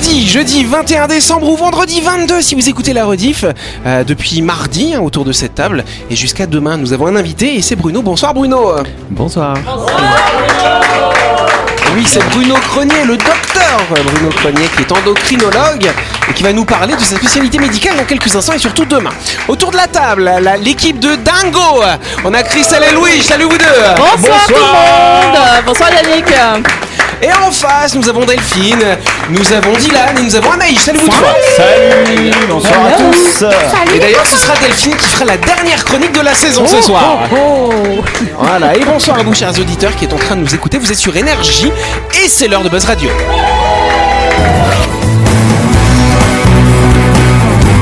jeudi, jeudi 21 décembre ou vendredi 22 si vous écoutez la rediff, euh, depuis mardi hein, autour de cette table et jusqu'à demain nous avons un invité et c'est Bruno. Bonsoir Bruno. Bonsoir. Oui, c'est Bruno Cronier, le docteur Bruno Cronier qui est endocrinologue et qui va nous parler de sa spécialité médicale dans quelques instants et surtout demain. Autour de la table, l'équipe de Dingo. On a Christelle et Louis. Salut vous deux. Bonsoir, tout le monde Bonsoir Yannick Et en face, nous avons Delphine, nous avons Dylan et nous avons Anaïs. Salut vous trois. Salut, bonsoir à tous. Et d'ailleurs, ce sera Delphine qui fera la dernière chronique de la saison ce soir. Voilà, et bonsoir à vous, chers auditeurs, qui êtes en train de nous écouter. Vous êtes sur Énergie et c'est l'heure de Buzz Radio.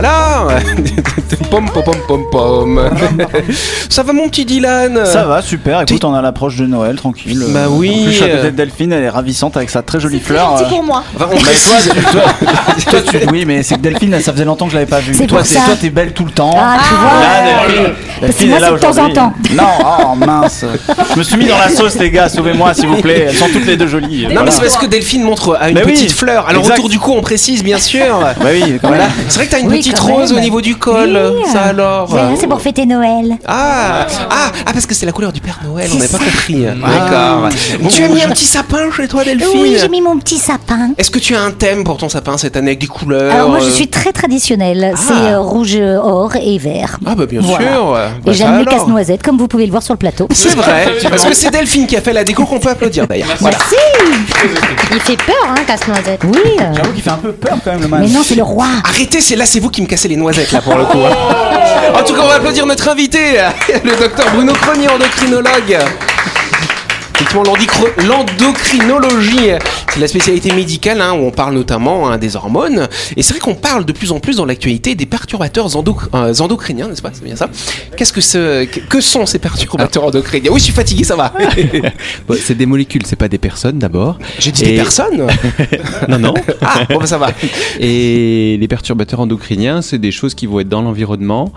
Voilà Pom pom pom pom pom Ça va mon petit Dylan Ça va, super. Écoute, on a l'approche de Noël, tranquille. Bah Euh, oui. En plus, la petite Delphine, elle est ravissante avec sa très jolie fleur. Petit euh. pour moi. Enfin, on Mais précise- toi, toi, toi, tu- oui, mais c'est que Delphine, ça faisait longtemps que je l'avais pas vue. C'est Toi, t'es- ça. toi, t'es belle tout le temps. Ah, tu vois. Là, Delphine, Delphine moi, est là c'est de temps en aujourd'hui. temps. Non, oh mince. Je me suis mis dans la sauce, les gars. Sauvez-moi, s'il vous plaît. Elles sont toutes les deux jolies. Non Voilà. mais c'est parce que Delphine montre à une Mais oui, petite fleur. Alors exact. autour du cou on précise bien sûr. Bah oui, quand Voilà. C'est vrai que t'as une Oui, petite rose au niveau du col. Oui. Ça alors C'est pour fêter Noël. Ah, ah, ah, parce que c'est la couleur du Père Noël, on n'avait pas compris. D'accord. tu as mis un petit sapin chez toi, Delphine Oui, j'ai mis mon petit sapin. Est-ce que tu as un thème pour ton sapin cette année avec des couleurs Alors moi je euh, suis très traditionnelle, c'est euh, rouge, or et vert. Ah bah bien Voilà. sûr. Bah, Et j'aime les alors. casse-noisettes comme vous pouvez le voir sur le plateau. C'est vrai, parce que c'est Delphine qui a fait la déco qu'on peut applaudir d'ailleurs. Voilà. Il fait peur, hein, casse-noisette. Oui, J'avoue qu'il fait un peu peur quand même, le mais match. non c'est le roi. Arrêtez, c'est là, c'est vous qui me cassez les noisettes là pour le coup. hein. En tout cas, on va applaudir notre invité, le docteur Bruno Cronier, endocrinologue. Effectivement, l'endocrinologie, la spécialité médicale hein, où on parle notamment hein, des hormones. Et c'est vrai qu'on parle de plus en plus dans l'actualité des perturbateurs endo- euh, endocriniens, n'est-ce pas? C'est bien ça? Qu'est-ce que ce, que- sont ces perturbateurs endocriniens? Oui, je suis fatigué, ça va. Bon, c'est des molécules, c'est pas des personnes d'abord. J'ai dit des personnes. Non, non. Ah, bon, bah, ça va. Et les perturbateurs endocriniens, c'est des choses qui vont être dans l'environnement,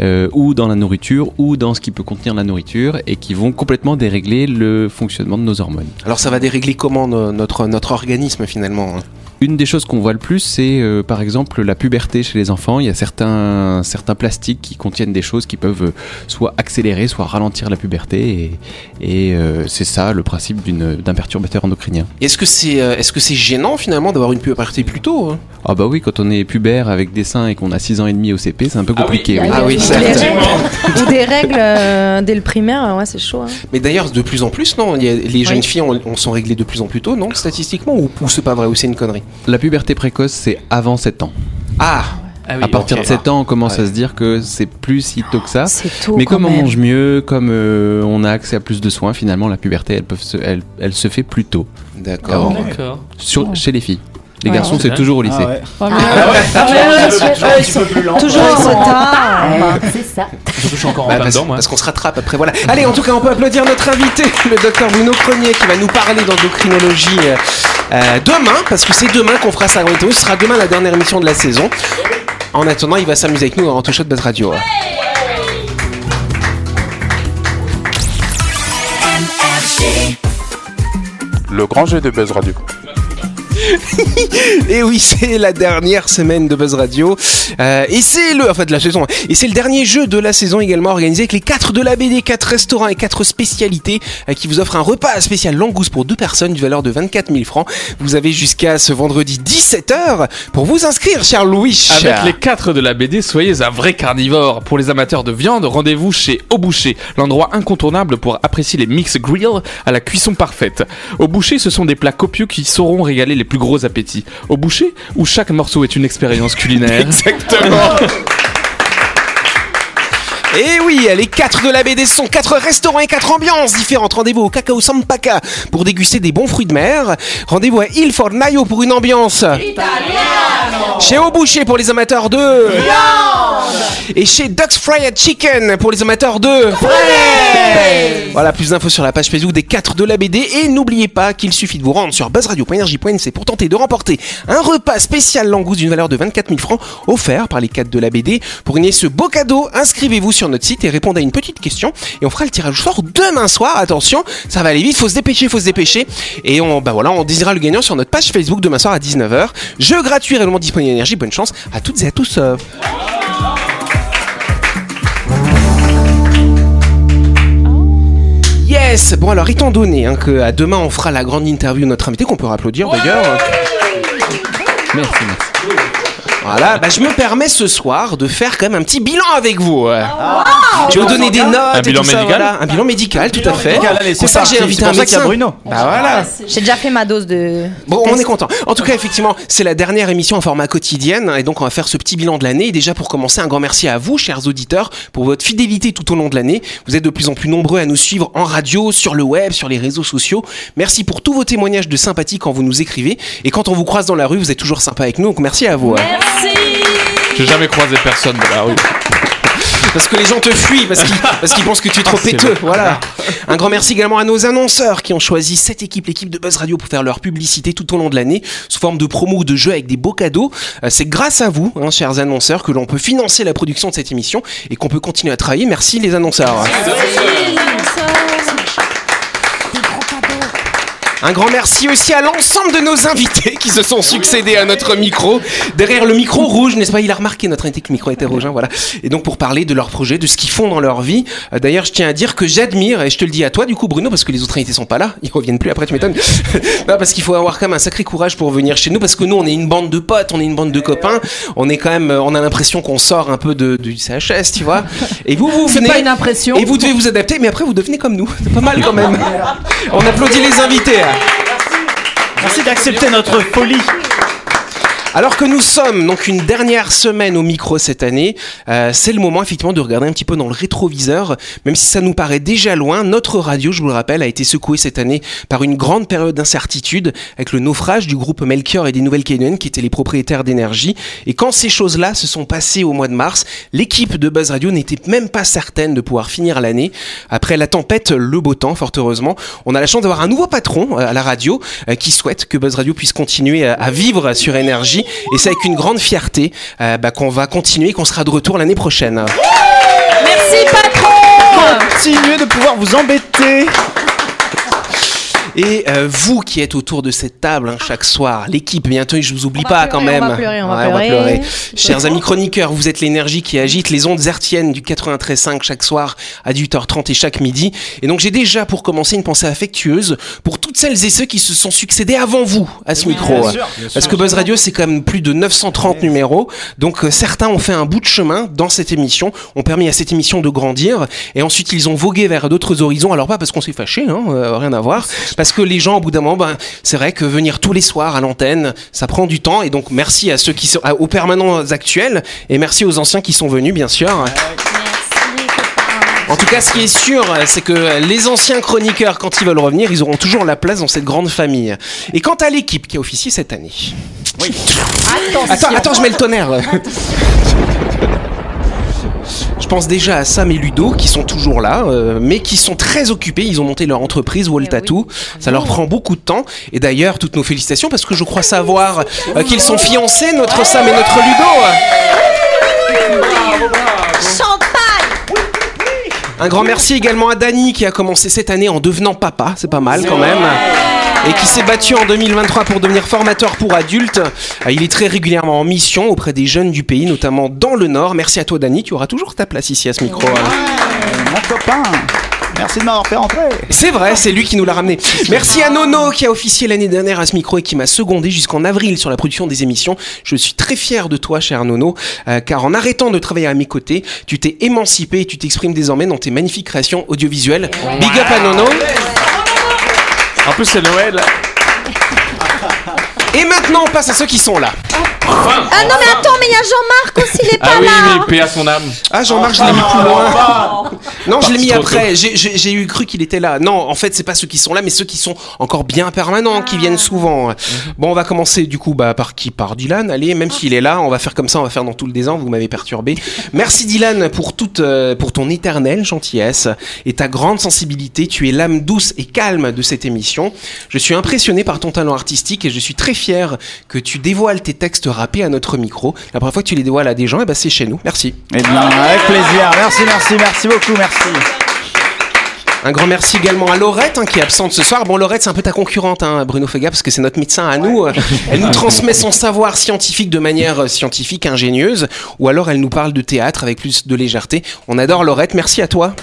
euh, ou dans la nourriture, ou dans ce qui peut contenir la nourriture, et qui vont complètement dérégler le fonctionnement de nos hormones. Alors, ça va dérégler comment no- notre, notre organisme finalement hein Une des choses qu'on voit le plus, c'est euh, par exemple la puberté chez les enfants. Il y a certains, certains plastiques qui contiennent des choses qui peuvent euh, soit accélérer, soit ralentir la puberté, et, et euh, c'est ça le principe d'une- d'un perturbateur endocrinien. Est-ce que c'est est-ce que c'est gênant finalement d'avoir une puberté plus tôt hein? Ah bah oui, quand on est pubère avec des seins et qu'on a 6 ans et demi au CP, c'est un peu compliqué. oui. Ah oui, Ou certes. des règles, ou des règles euh, dès le primaire, ouais, c'est chaud. hein. Mais d'ailleurs, de plus en plus, non? Les jeunes Oui. filles, on, on sont réglées de plus en plus tôt, non? Statistiquement Ou, ou c'est pas vrai Ou c'est une connerie? La puberté précoce, c'est avant 7 ans. Ah à partir ok. de 7 ans, on commence Ouais. à se dire que c'est plus si tôt que ça. C'est tôt. Mais comme on même. mange mieux, comme euh, on a accès à plus de soins, finalement, la puberté, elle, peut se, elle, elle se fait plus tôt. D'accord. D'accord. Sur- Chez les filles. Les Ouais. garçons, c'est toujours au lycée. Ah ouais. Ah, Ah ouais, toujours en retard. C'est ça. Je suis encore en Bah, parce, dedans, moi. parce qu'on se rattrape après, voilà. Allez, en tout cas, on peut applaudir notre invité, le docteur Bruno Cronier, qui va nous parler d'endocrinologie euh, euh, demain, parce que c'est demain qu'on fera ça. Ce sera demain la dernière émission de la saison. En attendant, il va s'amuser avec nous dans Show de Buzz Radio. Le grand jeu de Buzz Radio. Et oui, c'est la dernière semaine de Buzz Radio. Euh, et c'est le, enfin de la saison. Et c'est le dernier jeu de la saison également organisé avec les 4 de la BD, 4 restaurants et 4 spécialités euh, qui vous offrent un repas spécial langouste pour deux personnes d'une valeur de 24 000 francs. Vous avez jusqu'à ce vendredi 17h pour vous inscrire, cher Louis. Avec les 4 de la BD, soyez un vrai carnivore. Pour les amateurs de viande, rendez-vous chez Au Boucher, l'endroit incontournable pour apprécier les mix grill à la cuisson parfaite. Au Boucher, ce sont des plats copieux qui sauront régaler les plus gros appétits. Au Boucher, où chaque morceau est une expérience culinaire. Exactement. Et oui, les 4 de la BD sont 4 restaurants et 4 ambiances différentes. Rendez-vous au Cacao Sampaka pour déguster des bons fruits de mer. Rendez-vous à Il Fornaio pour une ambiance. Chez Au Boucher pour les amateurs de Et chez Ducks Fried Chicken pour les amateurs de Voilà, plus d'infos sur la page Facebook des 4 de la BD. Et n'oubliez pas qu'il suffit de vous rendre sur buzzradio.energie.nc pour tenter de remporter un repas spécial langouste d'une valeur de 24 000 francs offert par les 4 de la BD. Pour gagner ce beau cadeau, inscrivez-vous sur notre site et répondez à une petite question. Et on fera le tirage au sort demain soir. Attention, ça va aller vite, faut se dépêcher, faut se dépêcher. Et on, bah voilà, on désirera le gagnant sur notre page Facebook demain soir à 19h. Jeu gratuit réellement disponible à. Bonne chance à toutes et à tous. Yes Bon alors étant donné hein, que à demain on fera la grande interview de notre invité qu'on peut applaudir d'ailleurs. Merci. Voilà, bah, je me permets ce soir de faire quand même un petit bilan avec vous. ouais. je vais vous donner des notes. Un et bilan tout ça, médical voilà. Un bilan médical, tout à fait. médical, allez, c'est pour ça que j'ai parti. invité C'est un pour ça qu'il y a médecin. Bruno. Bah voilà. J'ai déjà fait ma dose de. Bon, on est content. En tout cas, effectivement, c'est la dernière émission en format quotidienne et donc on va faire ce petit bilan de l'année. Et déjà pour commencer, un grand merci à vous, chers auditeurs, pour votre fidélité tout au long de l'année. Vous êtes de plus en plus nombreux à nous suivre en radio, sur le web, sur les réseaux sociaux. Merci pour tous vos témoignages de sympathie quand vous nous écrivez et quand on vous croise dans la rue, vous êtes toujours sympa avec nous. Donc merci à vous. hein. J'ai jamais croisé personne de la rue. Parce que les gens te fuient, parce qu'ils parce qu'ils pensent que tu es trop Ah, péteux. Voilà. Un grand merci également à nos annonceurs qui ont choisi cette équipe, l'équipe de Buzz Radio, pour faire leur publicité tout au long de l'année, sous forme de promo ou de jeux avec des beaux cadeaux. Euh, C'est grâce à vous, hein, chers annonceurs, que l'on peut financer la production de cette émission et qu'on peut continuer à travailler. Merci les annonceurs. Un grand merci aussi à l'ensemble de nos invités qui se sont succédés à notre micro. Derrière le micro rouge, n'est-ce pas Il a remarqué notre invité que le micro était rouge, hein, voilà. Et donc pour parler de leurs projets, de ce qu'ils font dans leur vie. Euh, D'ailleurs, je tiens à dire que j'admire, et je te le dis à toi du coup Bruno, parce que les autres invités sont pas là, ils reviennent plus après, tu m'étonnes. non, parce qu'il faut avoir quand même un sacré courage pour venir chez nous, parce que nous, on est une bande de potes, on est une bande de copains. On est quand même, euh, on a l'impression qu'on sort un peu de, du CHS, tu vois. Et vous, vous C'est venez. pas une impression. Et vous devez vous adapter, mais après vous devenez comme nous. C'est pas mal quand même. On applaudit les invités. Merci d'accepter notre folie. Alors que nous sommes donc une dernière semaine au micro cette année, euh, c'est le moment effectivement de regarder un petit peu dans le rétroviseur. Même si ça nous paraît déjà loin, notre radio, je vous le rappelle, a été secouée cette année par une grande période d'incertitude avec le naufrage du groupe Melchior et des Nouvelles-Calédoniennes qui étaient les propriétaires d'énergie. Et quand ces choses-là se sont passées au mois de mars, l'équipe de Buzz Radio n'était même pas certaine de pouvoir finir l'année. Après la tempête, le beau temps, fort heureusement, on a la chance d'avoir un nouveau patron euh, à la radio euh, qui souhaite que Buzz Radio puisse continuer à, à vivre sur énergie. Et c'est avec une grande fierté euh, bah, qu'on va continuer, qu'on sera de retour l'année prochaine. Merci patron Continuez de pouvoir vous embêter. Et euh, vous qui êtes autour de cette table hein, chaque soir, l'équipe, bientôt je vous oublie On va pas quand pleurer, même. on va pleurer, on va Ouais, pleurer. Chers amis chroniqueurs, vous êtes l'énergie qui agite les ondes hertziennes du 93.5 chaque soir à 18h30 et chaque midi. Et donc j'ai déjà pour commencer une pensée affectueuse pour toutes celles et ceux qui se sont succédés avant vous à ce micro. bien sûr, bien Parce que Buzz Radio c'est quand même plus de 930 numéros. Donc euh, certains ont fait un bout de chemin dans cette émission, ont permis à cette émission de grandir et ensuite ils ont vogué vers d'autres horizons. Alors pas parce qu'on s'est fâché, hein, euh, rien à voir, parce que les gens au bout d'un moment, ben, c'est vrai que venir tous les soirs à l'antenne, ça prend du temps et donc merci à ceux qui sont aux permanents actuels et merci aux anciens qui sont venus bien sûr. En tout cas, ce qui est sûr, c'est que les anciens chroniqueurs, quand ils veulent revenir, ils auront toujours la place dans cette grande famille. Et quant à l'équipe qui a officié cette année. Attends, attends, je mets le tonnerre. Je pense déjà à Sam et Ludo qui sont toujours là, euh, mais qui sont très occupés. Ils ont monté leur entreprise Wall Tattoo. Ça leur prend beaucoup de temps. Et d'ailleurs, toutes nos félicitations parce que je crois savoir euh, qu'ils sont fiancés, notre Sam et notre Ludo. Un grand merci également à Dany qui a commencé cette année en devenant papa, c'est pas mal quand même. Et qui s'est battu en 2023 pour devenir formateur pour adultes. Euh, Il est très régulièrement en mission auprès des jeunes du pays, notamment dans le Nord. Merci à toi Dany, tu auras toujours ta place ici à ce micro. hein. Mon copain. Merci de m'avoir fait rentrer. C'est vrai, c'est lui qui nous l'a ramené. Merci à Nono qui a officié l'année dernière à ce micro et qui m'a secondé jusqu'en avril sur la production des émissions. Je suis très fier de toi, cher Nono, euh, car en arrêtant de travailler à mes côtés, tu t'es émancipé et tu t'exprimes désormais dans tes magnifiques créations audiovisuelles. Big up à Nono. En plus, c'est Noël. Et maintenant, on passe à ceux qui sont là. Ah non, mais attends, mais il y a Jean-Marc aussi, il est pas Ah oui, là. mais paix à son âme. Ah, Jean-Marc, je l'ai mis plus loin. Non, je l'ai mis après. J'ai- eu cru qu'il était là. Non, en fait, c'est pas ceux qui sont là, mais ceux qui sont encore bien permanents, qui viennent souvent. Bon, on va commencer du coup bah, par qui Par Dylan. Allez, même s'il est là, on va faire comme ça, on va faire dans tout le désordre. Vous m'avez perturbé. Merci Dylan pour toute, euh, pour ton éternelle gentillesse et ta grande sensibilité. Tu es l'âme douce et calme de cette émission. Je suis impressionné par ton talent artistique et je suis très fier que tu dévoiles tes textes rappés à notre micro. La première fois que tu les dévoiles à des gens, eh ben, c'est chez nous. Merci. Eh bien, avec plaisir. Merci, merci, merci beaucoup, merci. Un grand merci également à Laurette hein, qui est absente ce soir. Bon, Laurette, c'est un peu ta concurrente, hein, Bruno Fega, parce que c'est notre médecin à nous. Elle nous transmet son savoir scientifique de manière euh, scientifique, ingénieuse, ou alors elle nous parle de théâtre avec plus de légèreté. On adore Laurette, merci à toi.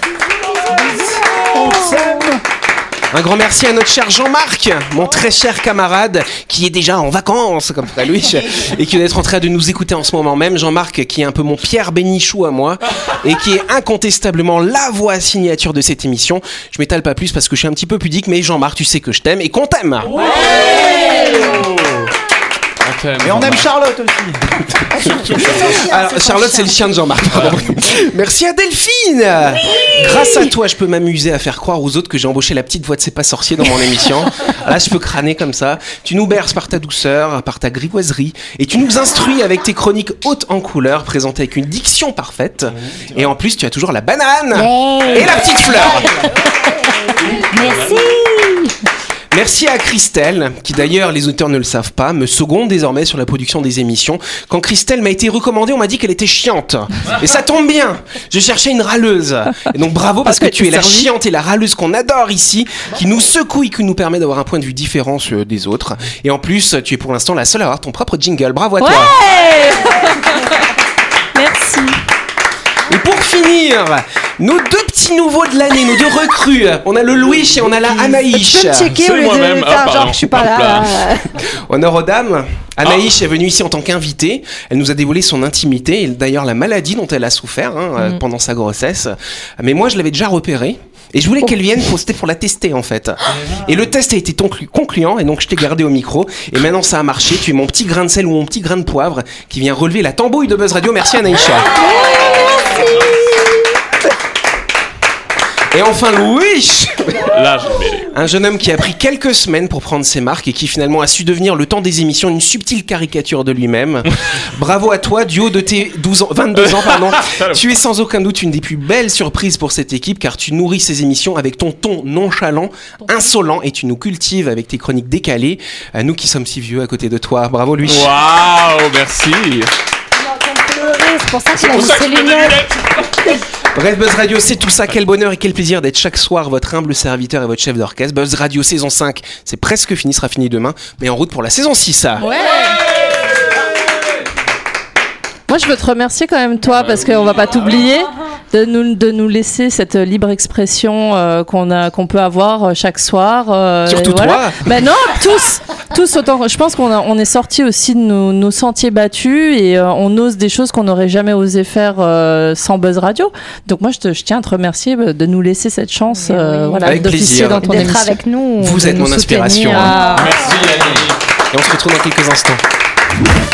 Un grand merci à notre cher Jean-Marc, mon très cher camarade, qui est déjà en vacances, comme ferait Louis, et qui doit être en train de nous écouter en ce moment même. Jean-Marc, qui est un peu mon Pierre Bénichou à moi, et qui est incontestablement la voix signature de cette émission. Je m'étale pas plus parce que je suis un petit peu pudique, mais Jean-Marc, tu sais que je t'aime et qu'on t'aime. Et on aime Charlotte aussi. Alors, Charlotte, c'est le chien de Jean-Marc. pardon. Merci à Delphine. Grâce à toi, je peux m'amuser à faire croire aux autres que j'ai embauché la petite voix de C'est pas sorcier dans mon émission. Là, je peux crâner comme ça. Tu nous berces par ta douceur, par ta grivoiserie, et tu nous instruis avec tes chroniques hautes en couleur, présentées avec une diction parfaite. Et en plus, tu as toujours la banane et la petite fleur. Merci. Merci à Christelle, qui d'ailleurs, les auteurs ne le savent pas, me seconde désormais sur la production des émissions. Quand Christelle m'a été recommandée, on m'a dit qu'elle était chiante. Et ça tombe bien, je cherchais une râleuse. Et donc bravo parce que tu es la chiante et la râleuse qu'on adore ici, qui nous secoue et qui nous permet d'avoir un point de vue différent sur- des autres. Et en plus, tu es pour l'instant la seule à avoir ton propre jingle. Bravo à toi. Merci. Et pour finir, nos deux petits nouveaux de l'année, nos deux recrues. On a le Louis et on a la Anaïs. Tu peux checker C'est au lieu de moi-même. faire Ah, genre je suis pas là. Honneur aux dames. Anaïs est venue ici en tant qu'invitée. Elle nous a dévoilé son intimité et d'ailleurs la maladie dont elle a souffert hein, euh, pendant sa grossesse. Mais moi, je l'avais déjà repérée. Et je voulais qu'elle vienne pour, c'était pour la tester en fait. Et le test a été conclu- concluant et donc je t'ai gardé au micro. Et maintenant ça a marché. Tu es mon petit grain de sel ou mon petit grain de poivre qui vient relever la tambouille de Buzz Radio. Merci Anaïs. Et enfin Louis un jeune homme qui a pris quelques semaines pour prendre ses marques et qui finalement a su devenir le temps des émissions une subtile caricature de lui-même. Bravo à toi, du haut de tes 12 ans, 22 ans, pardon. tu es sans aucun doute une des plus belles surprises pour cette équipe car tu nourris ces émissions avec ton ton nonchalant, insolent et tu nous cultives avec tes chroniques décalées. À nous qui sommes si vieux à côté de toi. Bravo lui. Waouh, merci. C'est pour ça qu'il a Pour mis ça ses que je mets des lunettes. Bref, Buzz Radio, c'est tout ça. Quel bonheur et quel plaisir d'être chaque soir votre humble serviteur et votre chef d'orchestre. Buzz Radio saison 5, c'est presque fini, sera fini demain, mais en route pour la saison 6. ça. Ouais. Moi, je veux te remercier quand même, toi, parce qu'on va pas t'oublier de nous, de nous laisser cette libre expression euh, qu'on a, qu'on peut avoir euh, chaque soir. euh, Surtout voilà. toi. Ben non, tous, tous autant. Je pense qu'on a- on est sorti aussi de nos, nos sentiers battus et euh, on ose des choses qu'on n'aurait jamais osé faire euh, sans Buzz Radio. Donc moi, je, te, je tiens à te remercier de nous laisser cette chance, euh, voilà, Avec d'officier plaisir. dans ton D'être émission. avec nous. Vous êtes mon inspiration. Ah. Merci, Yannick. Et on se retrouve dans quelques instants.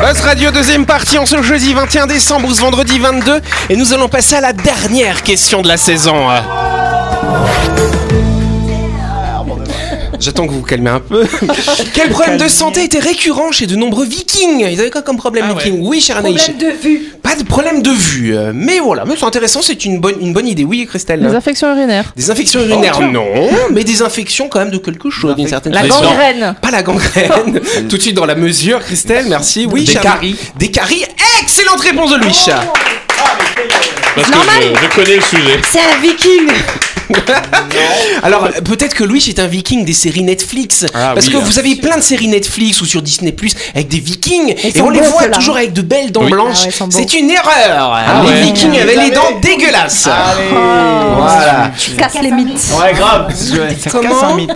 Buzz Radio, deuxième partie, on se jeudi 21 décembre ou ce vendredi 22. Et nous allons passer à la dernière question de la saison. J'attends que vous vous calmez un peu. Quel problème de santé était récurrent chez de nombreux vikings? Ils avaient quoi comme problème Ah ouais. vikings Oui, cher Anaïs. Problème de vue. Pas de problème de vue. Mais voilà, mais c'est intéressant, c'est une bonne, une bonne idée. Oui, Christelle. Les infections urinaires. Des infections urinaires, non, mais des infections quand même de quelque chose, d'une certaine La façon. gangrène. Pas la gangrène. Tout de suite dans la mesure, Christelle, merci. Oui, Des caries. Des caries. Excellente réponse de Louis. Parce que Normal. je, je connais le sujet. C'est un viking. Alors peut-être que Louis est un viking des séries Netflix. Ah parce oui, que hein. vous avez plein de séries Netflix ou sur Disney Plus avec des vikings et on les voit toujours avec de belles dents Oui. blanches. Ah ouais. C'est une erreur. Ah les ouais. vikings avaient les avez- dents dégueulasses. Allez Voilà. Casse les mythes. Ouais, grave. Ça Comment casse un mythe.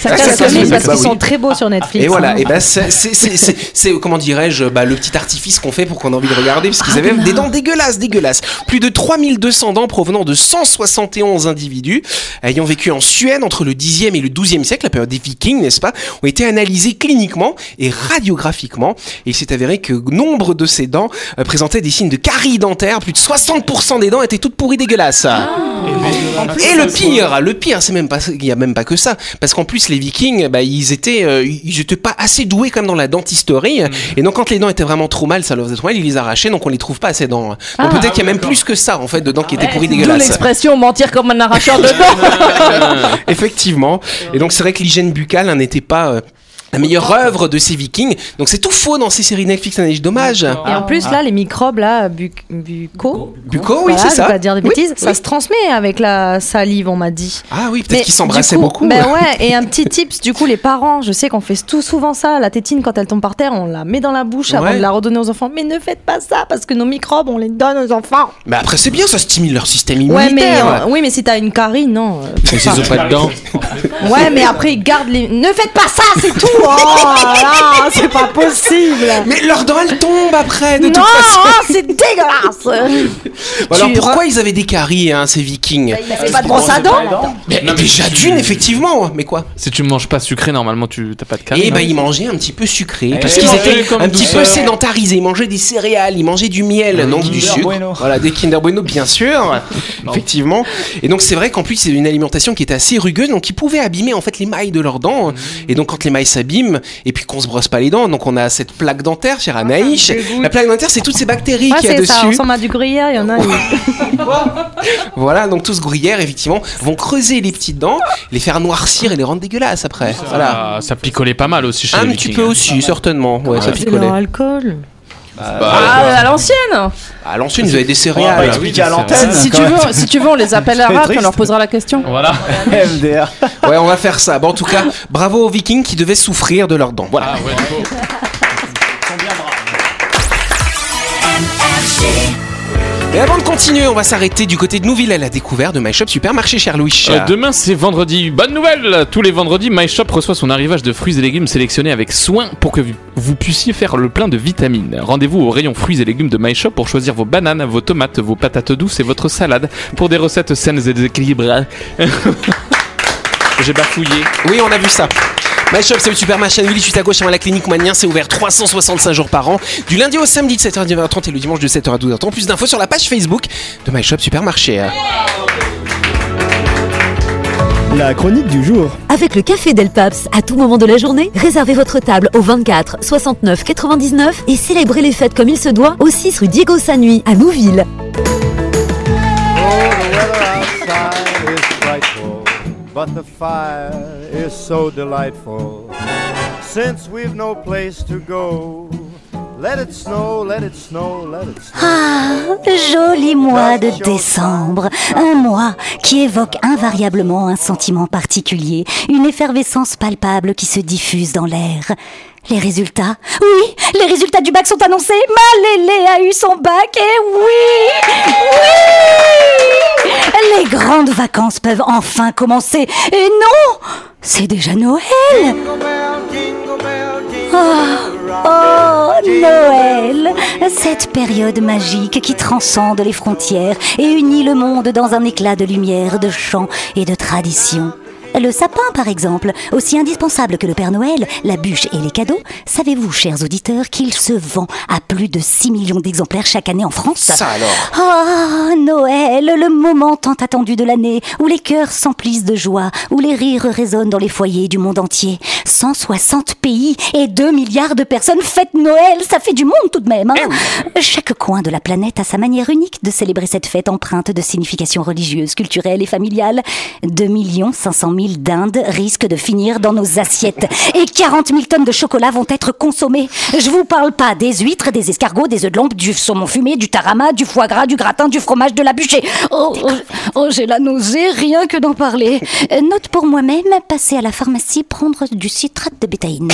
Ça casse ça casse les les mythes parce qu'ils bah sont très beaux sur Netflix. Et voilà, hein. et ben c'est c'est- c'est- c'est- c'est, comment dirais-je bah, le petit artifice qu'on fait pour qu'on ait envie de regarder parce qu'ils avaient des dents dégueulasses, dégueulasses. Plus de 3200 dents provenant de 171 individus ayant vécu en Suède entre le 10e et le 12e siècle, la période des Vikings, n'est-ce pas, ont été analysés cliniquement et radiographiquement. Et il s'est avéré que nombre de ces dents euh, présentaient des signes de carie dentaire, plus de 60% des dents étaient toutes pourries dégueulasses. Et le pire, le pire, c'est même pas, il y a même pas que ça, parce qu'en plus les Vikings, bah, ils étaient, euh, ils étaient pas assez doués comme dans la dentisterie, et donc quand les dents étaient vraiment trop mal, ça leur faisait trop mal, ils les arrachaient, donc on les trouve pas assez dents. Donc Ah. peut-être qu'il y a même plus que ça en fait de dents qui étaient pourries D'où dégueulasses. l'expression mentir comme un arracheur de dents. Effectivement. Et donc c'est vrai que l'hygiène buccale hein, n'était pas euh, la meilleure œuvre de ces Vikings. Donc c'est tout faux dans ces séries Netflix, c'est dommage. Et en plus, là, les microbes, là, bu- buccaux. Buccaux, oui, Voilà, c'est je ça. vais pas dire des Oui, bêtises. Ça oui. se transmet avec la salive, on m'a dit. Ah oui, peut-être qu'ils s'embrassaient beaucoup. Ben ouais, et un petit tips, du coup, les parents, je sais qu'on fait tout souvent ça. La tétine, quand elle tombe par terre, on la met dans la bouche avant Ouais. de la redonner aux enfants. Mais ne faites pas ça, parce que nos microbes, on les donne aux enfants. Mais après c'est bien, ça stimule leur système Ouais, mais, immunitaire. euh, oui, mais si t'as une carie, non. euh, s'ils ont pas de dents. Ouais, mais après, ils gardent les. Ne faites pas ça, c'est tout! Oh là, c'est pas possible! Mais leurs dents elles tombent après de non, toute façon. oh, c'est dégueulasse! Alors Tu pourquoi ils avaient des caries, hein, ces vikings C'est pas de brosse à dents! Mais déjà d'une, effectivement. Mais quoi Si tu manges pas sucré, normalement tu t'as pas de carie. Et ben non ils mangeaient un petit peu sucré Eh, parce ils qu'ils étaient un petit peu sédentarisés. Ils mangeaient des céréales, ils mangeaient du miel, donc du Kinder sucre. Bueno. Voilà, des Kinder Bueno bien sûr, effectivement. Et donc c'est vrai qu'en plus c'est une alimentation qui était assez rugueuse, donc ils pouvaient abîmer en fait les mailles de leurs dents. Et donc quand les mailles s'abîment et puis qu'on se brosse pas les dents, donc on a cette plaque dentaire, chère Anaïs. La plaque dentaire c'est toutes ces bactéries Ouais, qu'il y a c'est ça, dessus. ressemble à du gruyère, il y en a. Voilà, donc tous ce gruyère, effectivement, vont creuser les petites dents, les faire noircir et les rendre dégueulasses après. Voilà. Ah, ça picolait pas mal aussi chez Un les petit peu aussi, certainement. Ouais, ça C'est picolait. leur Ah, à l'ancienne. À l'ancienne, ils avaient des On va céréales. expliquer à l'antenne. Si tu veux, si tu veux, on les appellera, C'est puis on leur posera la question. Voilà. MDR. Ouais, on va faire ça. Bon, en tout cas, bravo aux Vikings qui devaient souffrir de leurs dents. Voilà. Ah ouais. Et avant de continuer, on va s'arrêter du côté de Nouville à la découverte de My Shop Supermarché, cher Louis. Euh, demain c'est vendredi. Bonne nouvelle Tous les vendredis, My Shop reçoit son arrivage de fruits et légumes sélectionnés avec soin pour que vous- puissiez faire le plein de vitamines. Rendez-vous au rayon fruits et légumes de My Shop pour choisir vos bananes, vos tomates, vos patates douces et votre salade pour des recettes saines et déséquilibrées. J'ai bafouillé. Oui, on a vu ça. My Shop, c'est le supermarché à Nouville, juste à gauche avant la clinique Manien. C'est ouvert 365 jours par an, du lundi au samedi de 7h à 9h30 et le dimanche de 7h à 12h30. Plus d'infos sur la page Facebook de My Shop Supermarché. La chronique du jour. Avec le café Del Paps, à tout moment de la journée, réservez votre table au 24 69 99 et célébrez les fêtes comme il se doit au 6 rue Diego Sanui à Nouville. But the fire is so delightful. Since we've no place to go, let it snow, let it snow, let it snow. Ah, joli mois de décembre, un mois qui évoque invariablement un sentiment particulier, une effervescence palpable qui se diffuse dans l'air. Les résultats? Oui, les résultats du bac sont annoncés. Malélé a eu son bac et oui Oui Les grandes vacances peuvent enfin commencer. Et non C'est déjà Noël Oh, oh, Noël Cette période magique qui transcende les frontières et unit le monde dans un éclat de lumière, de chants et de traditions. Le sapin, par exemple, aussi indispensable que le Père Noël, la bûche et les cadeaux, savez-vous, chers auditeurs, qu'il se vend à plus de 6 millions d'exemplaires chaque année en France Ça alors? Ah, Noël, le moment tant attendu de l'année, où les cœurs s'emplissent de joie, où les rires résonnent dans les foyers du monde entier. 160 pays et 2 milliards de personnes fêtent Noël, ça fait du monde tout de même. hein. Chaque coin de la planète a sa manière unique de célébrer cette fête empreinte de signification religieuse, culturelle et familiale. 2 500 000 000 dindes risquent de finir dans nos assiettes. Et 40 000 tonnes de chocolat vont être consommées. Je vous parle pas des huîtres, des escargots, des œufs de lampe, du saumon fumé, du tarama, du foie gras, du gratin, du fromage, de la bûchée. Oh, oh, oh, j'ai la nausée rien que d'en parler. Euh, Note pour moi-même, passer à la pharmacie prendre du citrate de bétaïne.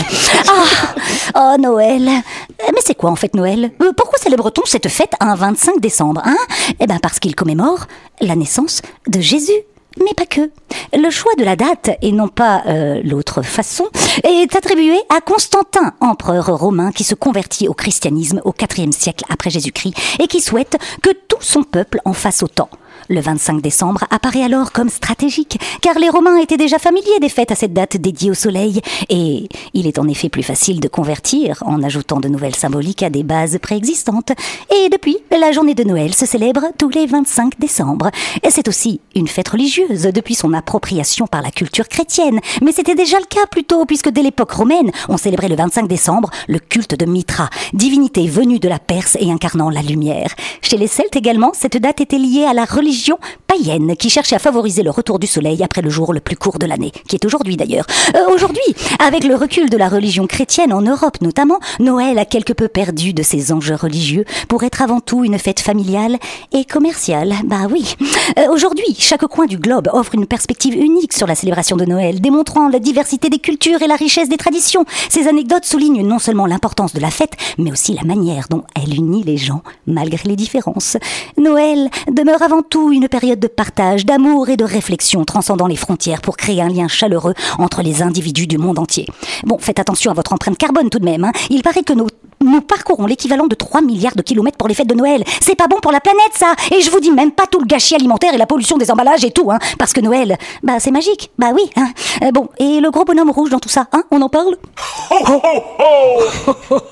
Ah, oh Noël. Euh, Mais c'est quoi en fait Noël? Euh, Pourquoi célèbre-t-on cette fête un 25 décembre hein? Eh ben parce qu'il commémore la naissance de Jésus. Mais pas que. Le choix de la date, et non pas euh, l'autre façon, est attribué à Constantin, empereur romain qui se convertit au christianisme au IVe siècle après Jésus-Christ et qui souhaite que tout son peuple en fasse autant. Le 25 décembre apparaît alors comme stratégique, car les Romains étaient déjà familiers des fêtes à cette date dédiée au soleil, et il est en effet plus facile de convertir en ajoutant de nouvelles symboliques à des bases préexistantes. Et depuis, la journée de Noël se célèbre tous les 25 décembre. C'est aussi une fête religieuse depuis son appropriation par la culture chrétienne. Mais c'était déjà le cas plus tôt, puisque dès l'époque romaine, on célébrait le 25 décembre le culte de Mitra, divinité venue de la Perse et incarnant la lumière. Chez les Celtes également, cette date était liée à la religion religião païenne qui cherchait à favoriser le retour du soleil après le jour le plus court de l'année, qui est aujourd'hui d'ailleurs. Euh, aujourd'hui, avec le recul de la religion chrétienne en Europe notamment, Noël a quelque peu perdu de ses enjeux religieux pour être avant tout une fête familiale et commerciale. Bah oui. Euh, aujourd'hui, chaque coin du globe offre une perspective unique sur la célébration de Noël, démontrant la diversité des cultures et la richesse des traditions. Ces anecdotes soulignent non seulement l'importance de la fête, mais aussi la manière dont elle unit les gens malgré les différences. Noël demeure avant tout une période de partage, d'amour et de réflexion transcendant les frontières pour créer un lien chaleureux entre les individus du monde entier. Bon, faites attention à votre empreinte carbone tout de même. hein. Il paraît que nous, nous parcourons l'équivalent de 3 milliards de kilomètres pour les fêtes de Noël. C'est pas bon pour la planète, ça Et je vous dis même pas tout le gâchis alimentaire et la pollution des emballages et tout, hein. Parce que Noël, bah c'est magique. Bah oui, hein. Euh, bon, et le gros bonhomme rouge dans tout ça, hein On en parle?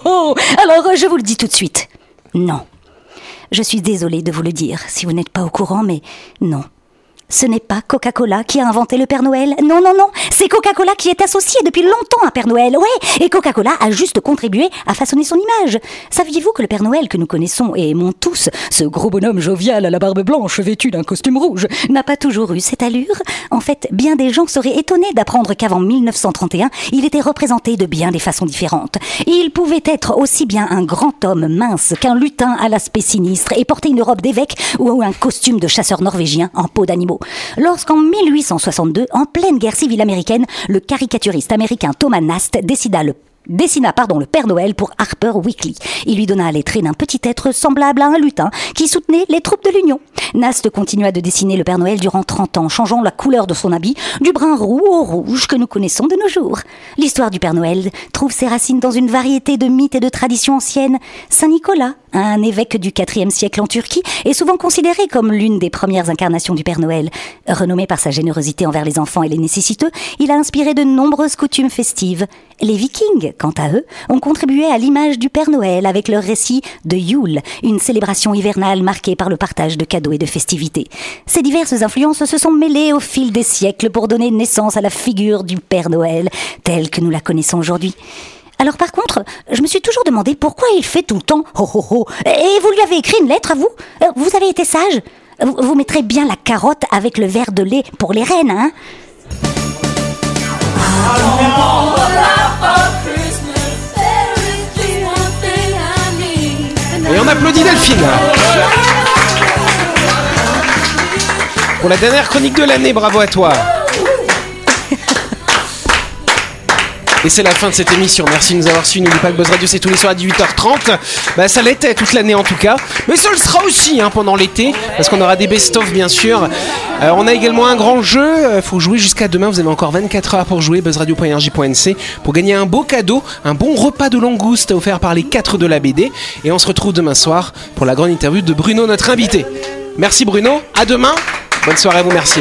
Oh, Alors, euh, je vous le dis tout de suite. Non. Je suis désolée de vous le dire si vous n'êtes pas au courant, mais non. Ce n'est pas Coca-Cola qui a inventé le Père Noël. Non, non, non. C'est Coca-Cola qui est associé depuis longtemps à Père Noël. Ouais. Et Coca-Cola a juste contribué à façonner son image. Saviez-vous que le Père Noël que nous connaissons et aimons tous, ce gros bonhomme jovial à la barbe blanche vêtu d'un costume rouge, n'a pas toujours eu cette allure? En fait, bien des gens seraient étonnés d'apprendre qu'avant 1931, il était représenté de bien des façons différentes. Il pouvait être aussi bien un grand homme mince qu'un lutin à l'aspect sinistre et porter une robe d'évêque ou un costume de chasseur norvégien en peau d'animaux. Lorsqu'en 1862, en pleine guerre civile américaine, le caricaturiste américain Thomas Nast décida le dessina pardon, le Père Noël pour Harper Weekly. Il lui donna les traits d'un petit être semblable à un lutin qui soutenait les troupes de l'Union. Nast continua de dessiner le Père Noël durant 30 ans, changeant la couleur de son habit du brun roux au rouge que nous connaissons de nos jours. L'histoire du Père Noël trouve ses racines dans une variété de mythes et de traditions anciennes. Saint Nicolas, un évêque du IVe siècle en Turquie, est souvent considéré comme l'une des premières incarnations du Père Noël. Renommé par sa générosité envers les enfants et les nécessiteux, il a inspiré de nombreuses coutumes festives. Les Vikings, quant à eux, ont contribué à l'image du Père Noël avec leur récit de Yule, une célébration hivernale marquée par le partage de cadeaux et de festivités. Ces diverses influences se sont mêlées au fil des siècles pour donner naissance à la figure du Père Noël, telle que nous la connaissons aujourd'hui. Alors par contre, je me suis toujours demandé pourquoi il fait tout le temps ho ho ho. Et vous lui avez écrit une lettre à vous Euh, Vous avez été sage vous, vous mettrez bien la carotte avec le verre de lait pour les reines, hein Et on applaudit Delphine. Pour la dernière chronique de l'année, bravo à toi. Et c'est la fin de cette émission. Merci de nous avoir suivis. N'oubliez pas que Buzz Radio, c'est tous les soirs à 18h30. Bah, ça l'était toute l'année en tout cas. Mais ça le sera aussi hein, pendant l'été. Parce qu'on aura des best-of, bien sûr. Euh, on a également un grand jeu. Euh, faut jouer jusqu'à demain. Vous avez encore 24 heures pour jouer. Buzzradio.energie.nc pour gagner un beau cadeau. Un bon repas de langouste offert par les 4 de la BD. Et on se retrouve demain soir pour la grande interview de Bruno, notre invité. Merci Bruno. À demain. Bonne soirée à vous. Merci.